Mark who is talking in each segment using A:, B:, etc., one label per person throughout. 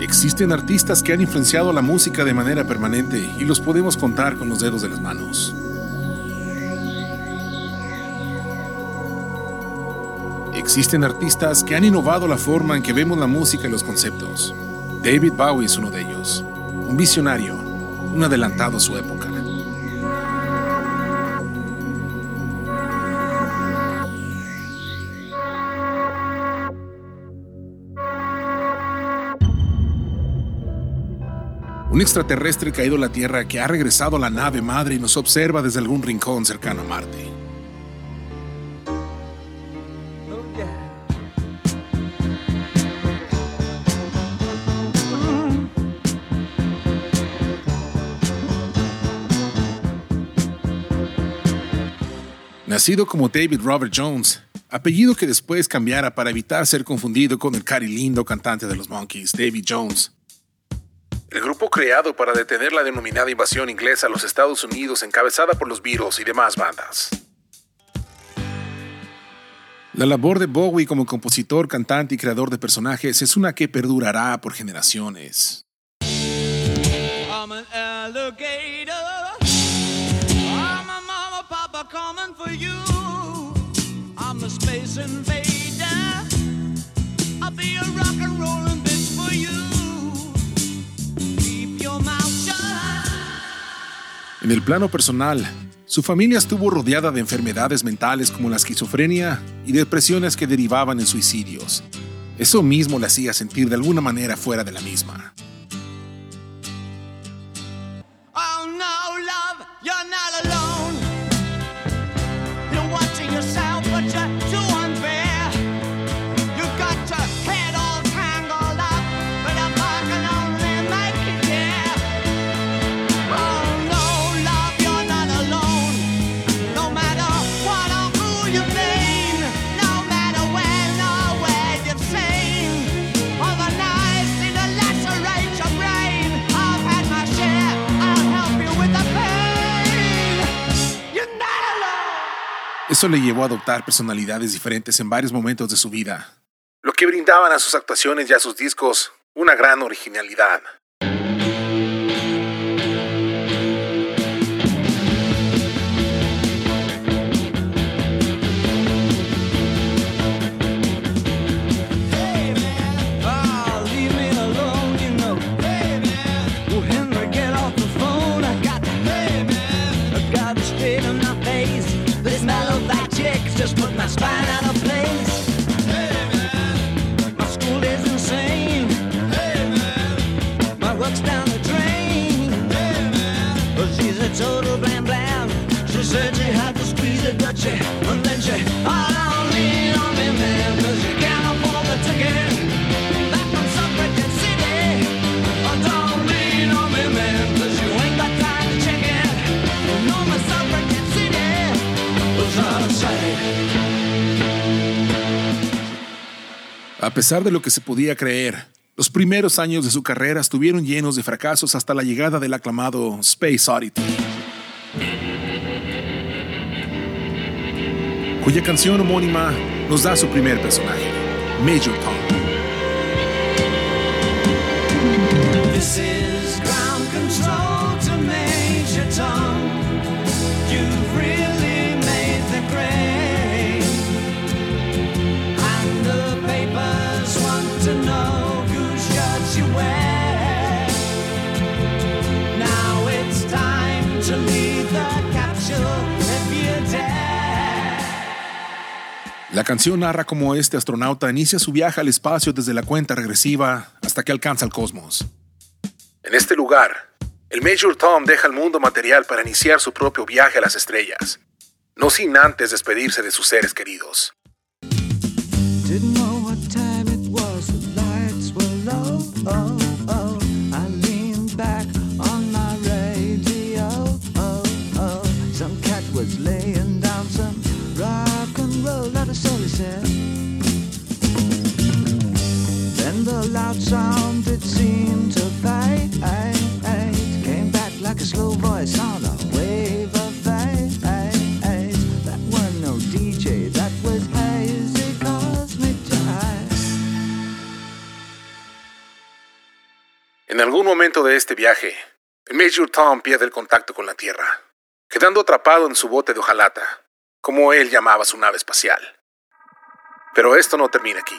A: Existen artistas que han influenciado la música de manera permanente y los podemos contar con los dedos de las manos. Existen artistas que han innovado la forma en que vemos la música y los conceptos. David Bowie es uno de ellos, un visionario, un adelantado a su época. Un extraterrestre caído a la Tierra que ha regresado a la nave madre y nos observa desde algún rincón cercano a Marte. Nacido como David Robert Jones, apellido que después cambiara para evitar ser confundido con el cari lindo cantante de los Monkeys, David Jones. El grupo creado para detener la denominada invasión inglesa a los Estados Unidos encabezada por los Beatles y demás bandas. La labor de Bowie como compositor, cantante y creador de personajes es una que perdurará por generaciones. En el plano personal, su familia estuvo rodeada de enfermedades mentales como la esquizofrenia y depresiones que derivaban en suicidios. Eso mismo le hacía sentir de alguna manera fuera de la misma. Eso le llevó a adoptar personalidades diferentes en varios momentos de su vida, lo que brindaban a sus actuaciones y a sus discos una gran originalidad.
B: just put my spine out of place. Hey man, my school is insane. Hey man, my work's down the drain. Hey man, but she's a total blam blam. She said she had to squeeze it, but she.
A: Pesar de lo que se podía creer, los primeros años de su carrera estuvieron llenos de fracasos hasta la llegada del aclamado Space Oddity, cuya canción homónima nos da su primer personaje, Major Tom. La canción narra cómo este astronauta inicia su viaje al espacio desde la cuenta regresiva hasta que alcanza el cosmos. En este lugar, el Major Tom deja el mundo material para iniciar su propio viaje a las estrellas, no sin antes despedirse de sus seres queridos. En algún momento de este viaje, Major Tom pierde el contacto con la Tierra, quedando atrapado en su bote de hojalata, como él llamaba su nave espacial. Pero esto no termina aquí.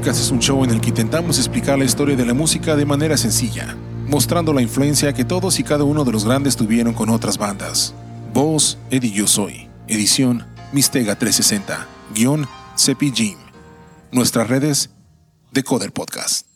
A: Podcast es un show en el que intentamos explicar la historia de la música de manera sencilla, mostrando la influencia que todos y cada uno de los grandes tuvieron con otras bandas. Voz, Eddie Yo Soy. Edición, Mistega 360. Guión, Cepi Jim. Nuestras redes, Decoder Podcast.